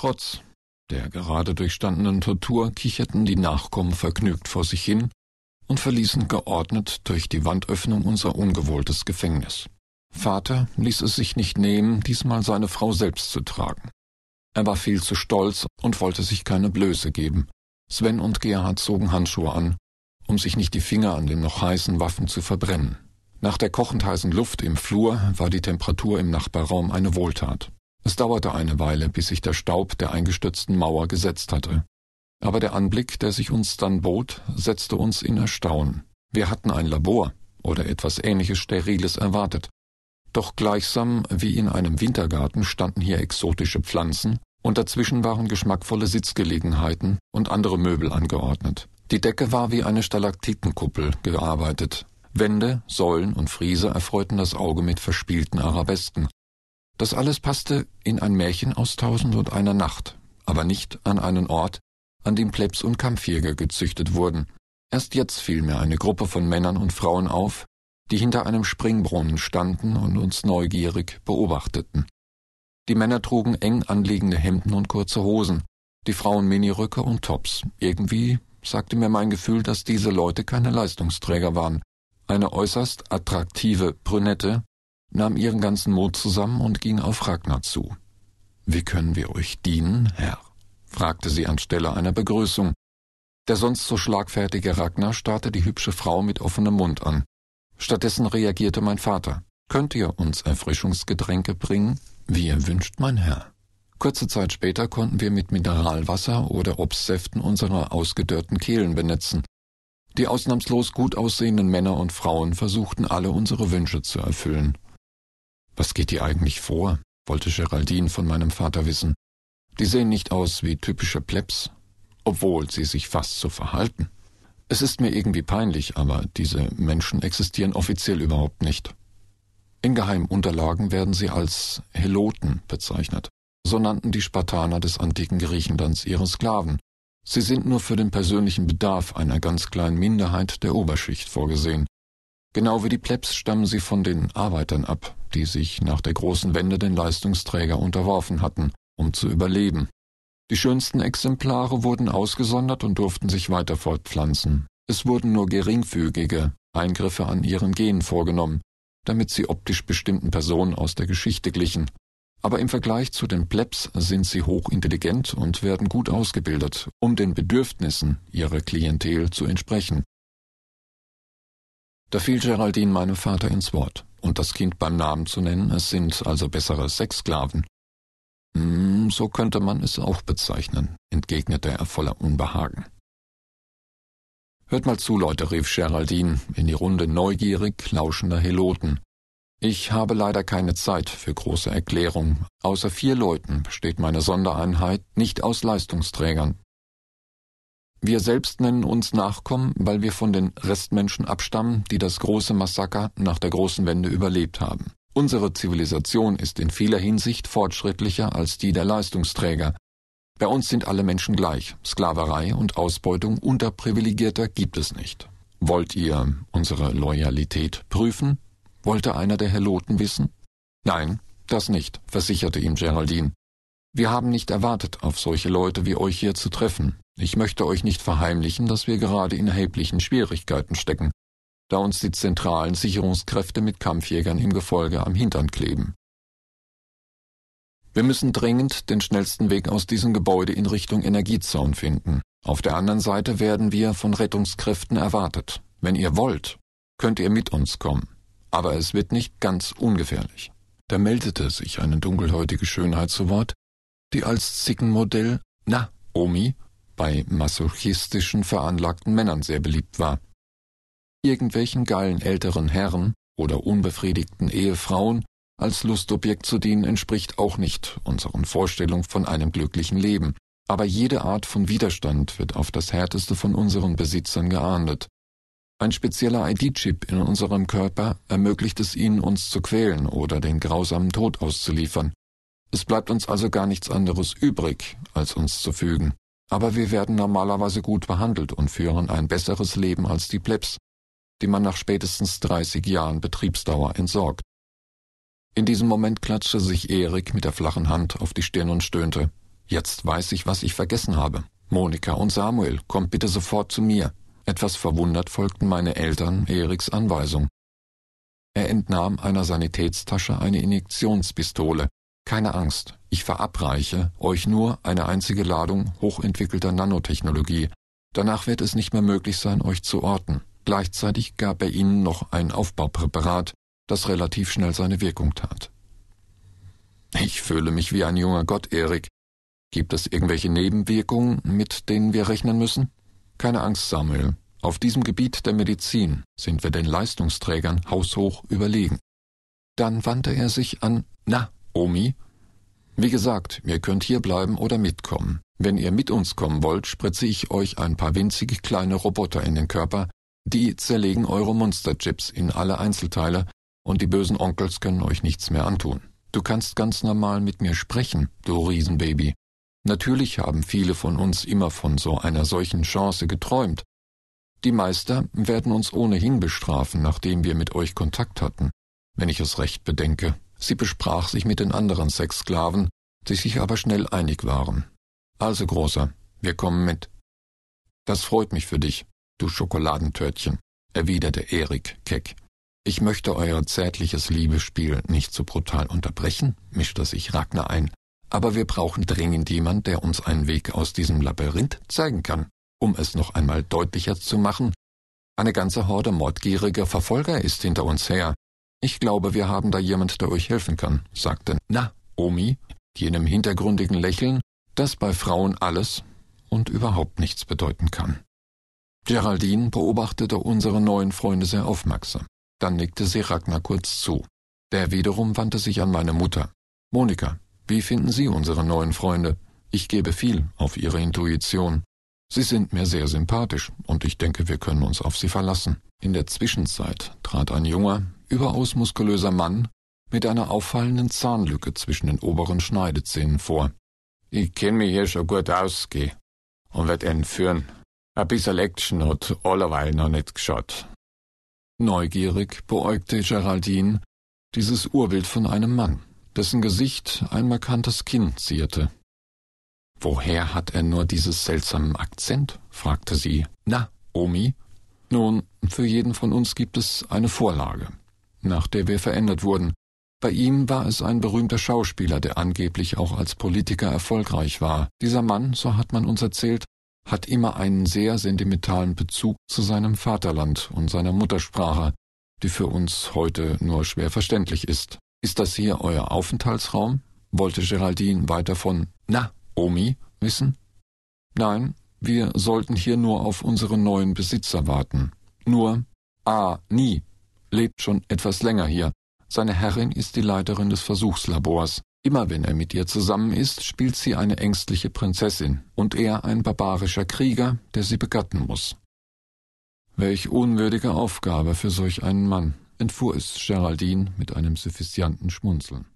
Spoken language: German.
Trotz der gerade durchstandenen Tortur kicherten die Nachkommen vergnügt vor sich hin und verließen geordnet durch die Wandöffnung unser ungewohntes Gefängnis. Vater ließ es sich nicht nehmen, diesmal seine Frau selbst zu tragen. Er war viel zu stolz und wollte sich keine Blöße geben. Sven und Gerhard zogen Handschuhe an, um sich nicht die Finger an den noch heißen Waffen zu verbrennen. Nach der kochend heißen Luft im Flur war die Temperatur im Nachbarraum eine Wohltat. Es dauerte eine Weile, bis sich der Staub der eingestürzten Mauer gesetzt hatte. Aber der Anblick, der sich uns dann bot, setzte uns in Erstaunen. Wir hatten ein Labor oder etwas ähnliches Steriles erwartet. Doch gleichsam wie in einem Wintergarten standen hier exotische Pflanzen, und dazwischen waren geschmackvolle Sitzgelegenheiten und andere Möbel angeordnet. Die Decke war wie eine Stalaktitenkuppel gearbeitet. Wände, Säulen und Friese erfreuten das Auge mit verspielten Arabesken. Das alles passte in ein Märchen aus Tausend und einer Nacht, aber nicht an einen Ort, an dem Plebs und Kampfjäger gezüchtet wurden. Erst jetzt fiel mir eine Gruppe von Männern und Frauen auf, die hinter einem Springbrunnen standen und uns neugierig beobachteten. Die Männer trugen eng anliegende Hemden und kurze Hosen, die Frauen Miniröcke und Tops. Irgendwie sagte mir mein Gefühl, dass diese Leute keine Leistungsträger waren. Eine äußerst attraktive Brünette nahm ihren ganzen Mut zusammen und ging auf Ragnar zu. Wie können wir euch dienen, Herr? fragte sie anstelle einer Begrüßung. Der sonst so schlagfertige Ragnar starrte die hübsche Frau mit offenem Mund an. Stattdessen reagierte mein Vater. Könnt ihr uns Erfrischungsgetränke bringen? Wie ihr wünscht, mein Herr. Kurze Zeit später konnten wir mit Mineralwasser oder Obstsäften unsere ausgedörrten Kehlen benetzen. Die ausnahmslos gut aussehenden Männer und Frauen versuchten alle unsere Wünsche zu erfüllen. Was geht dir eigentlich vor? wollte Geraldine von meinem Vater wissen. Die sehen nicht aus wie typische Plebs, obwohl sie sich fast so verhalten. Es ist mir irgendwie peinlich, aber diese Menschen existieren offiziell überhaupt nicht. In geheimen Unterlagen werden sie als Heloten bezeichnet. So nannten die Spartaner des antiken Griechenlands ihre Sklaven. Sie sind nur für den persönlichen Bedarf einer ganz kleinen Minderheit der Oberschicht vorgesehen. Genau wie die Plebs stammen sie von den Arbeitern ab, die sich nach der großen Wende den Leistungsträger unterworfen hatten, um zu überleben. Die schönsten Exemplare wurden ausgesondert und durften sich weiter fortpflanzen. Es wurden nur geringfügige Eingriffe an ihren Genen vorgenommen, damit sie optisch bestimmten Personen aus der Geschichte glichen. Aber im Vergleich zu den Plebs sind sie hochintelligent und werden gut ausgebildet, um den Bedürfnissen ihrer Klientel zu entsprechen. Da fiel Geraldine meinem Vater ins Wort, und das Kind beim Namen zu nennen, es sind also bessere Sexsklaven. Hm, so könnte man es auch bezeichnen, entgegnete er voller Unbehagen. Hört mal zu, Leute, rief Geraldine in die Runde neugierig lauschender Heloten. Ich habe leider keine Zeit für große Erklärungen. Außer vier Leuten besteht meine Sondereinheit nicht aus Leistungsträgern. Wir selbst nennen uns Nachkommen, weil wir von den Restmenschen abstammen, die das große Massaker nach der großen Wende überlebt haben. Unsere Zivilisation ist in vieler Hinsicht fortschrittlicher als die der Leistungsträger, bei uns sind alle Menschen gleich. Sklaverei und Ausbeutung unterprivilegierter gibt es nicht. Wollt ihr unsere Loyalität prüfen? wollte einer der Heloten wissen. Nein, das nicht, versicherte ihm Geraldine. Wir haben nicht erwartet, auf solche Leute wie euch hier zu treffen. Ich möchte euch nicht verheimlichen, dass wir gerade in erheblichen Schwierigkeiten stecken, da uns die zentralen Sicherungskräfte mit Kampfjägern im Gefolge am Hintern kleben. Wir müssen dringend den schnellsten Weg aus diesem Gebäude in Richtung Energiezaun finden. Auf der anderen Seite werden wir von Rettungskräften erwartet. Wenn ihr wollt, könnt ihr mit uns kommen. Aber es wird nicht ganz ungefährlich. Da meldete sich eine dunkelhäutige Schönheit zu Wort, die als Zickenmodell, na, Omi, bei masochistischen veranlagten Männern sehr beliebt war. Irgendwelchen geilen älteren Herren oder unbefriedigten Ehefrauen als Lustobjekt zu dienen entspricht auch nicht unseren Vorstellungen von einem glücklichen Leben, aber jede Art von Widerstand wird auf das härteste von unseren Besitzern geahndet. Ein spezieller ID-Chip in unserem Körper ermöglicht es ihnen, uns zu quälen oder den grausamen Tod auszuliefern. Es bleibt uns also gar nichts anderes übrig, als uns zu fügen. Aber wir werden normalerweise gut behandelt und führen ein besseres Leben als die Plebs, die man nach spätestens 30 Jahren Betriebsdauer entsorgt. In diesem Moment klatschte sich Erik mit der flachen Hand auf die Stirn und stöhnte. Jetzt weiß ich, was ich vergessen habe. Monika und Samuel, kommt bitte sofort zu mir. Etwas verwundert folgten meine Eltern Eriks Anweisung. Er entnahm einer Sanitätstasche eine Injektionspistole. Keine Angst, ich verabreiche euch nur eine einzige Ladung hochentwickelter Nanotechnologie. Danach wird es nicht mehr möglich sein, euch zu orten. Gleichzeitig gab er ihnen noch ein Aufbaupräparat, das relativ schnell seine Wirkung tat. Ich fühle mich wie ein junger Gott, Erik. Gibt es irgendwelche Nebenwirkungen, mit denen wir rechnen müssen? Keine Angst, Samuel. Auf diesem Gebiet der Medizin sind wir den Leistungsträgern haushoch überlegen. Dann wandte er sich an Na, Omi. Wie gesagt, ihr könnt hier bleiben oder mitkommen. Wenn ihr mit uns kommen wollt, spritze ich euch ein paar winzige kleine Roboter in den Körper, die zerlegen eure Monsterchips in alle Einzelteile, und die bösen Onkels können euch nichts mehr antun. Du kannst ganz normal mit mir sprechen, du Riesenbaby. Natürlich haben viele von uns immer von so einer solchen Chance geträumt. Die Meister werden uns ohnehin bestrafen, nachdem wir mit euch Kontakt hatten, wenn ich es recht bedenke. Sie besprach sich mit den anderen sechs Sklaven, die sich aber schnell einig waren. Also, Großer, wir kommen mit. Das freut mich für dich, du Schokoladentörtchen, erwiderte Erik keck. Ich möchte euer zärtliches Liebesspiel nicht zu so brutal unterbrechen, mischte sich Ragnar ein, aber wir brauchen dringend jemand, der uns einen Weg aus diesem Labyrinth zeigen kann. Um es noch einmal deutlicher zu machen, eine ganze Horde mordgieriger Verfolger ist hinter uns her. Ich glaube, wir haben da jemand, der euch helfen kann, sagte Naomi, jenem hintergründigen Lächeln, das bei Frauen alles und überhaupt nichts bedeuten kann. Geraldine beobachtete unsere neuen Freunde sehr aufmerksam. Dann nickte sie Ragnar kurz zu. Der wiederum wandte sich an meine Mutter. Monika, wie finden Sie unsere neuen Freunde? Ich gebe viel auf Ihre Intuition. Sie sind mir sehr sympathisch und ich denke, wir können uns auf Sie verlassen. In der Zwischenzeit trat ein junger, überaus muskulöser Mann mit einer auffallenden Zahnlücke zwischen den oberen Schneidezähnen vor. Ich kenn mich hier schon gut aus, geh, und werd entführen. Ein bisschen Action hat allerweil noch nicht geschaut. Neugierig beäugte Geraldine dieses Urbild von einem Mann dessen Gesicht ein markantes Kinn zierte. Woher hat er nur dieses seltsamen Akzent? fragte sie. Na, Omi? Nun, für jeden von uns gibt es eine Vorlage, nach der wir verändert wurden. Bei ihm war es ein berühmter Schauspieler, der angeblich auch als Politiker erfolgreich war. Dieser Mann, so hat man uns erzählt, hat immer einen sehr sentimentalen Bezug zu seinem Vaterland und seiner Muttersprache, die für uns heute nur schwer verständlich ist. Ist das hier euer Aufenthaltsraum? wollte Geraldine weiter von Na, Omi wissen. Nein, wir sollten hier nur auf unseren neuen Besitzer warten. Nur, ah, nie, lebt schon etwas länger hier. Seine Herrin ist die Leiterin des Versuchslabors. Immer wenn er mit ihr zusammen ist, spielt sie eine ängstliche Prinzessin und er ein barbarischer Krieger, der sie begatten muss. Welch unwürdige Aufgabe für solch einen Mann entfuhr es Geraldine mit einem suffisanten Schmunzeln.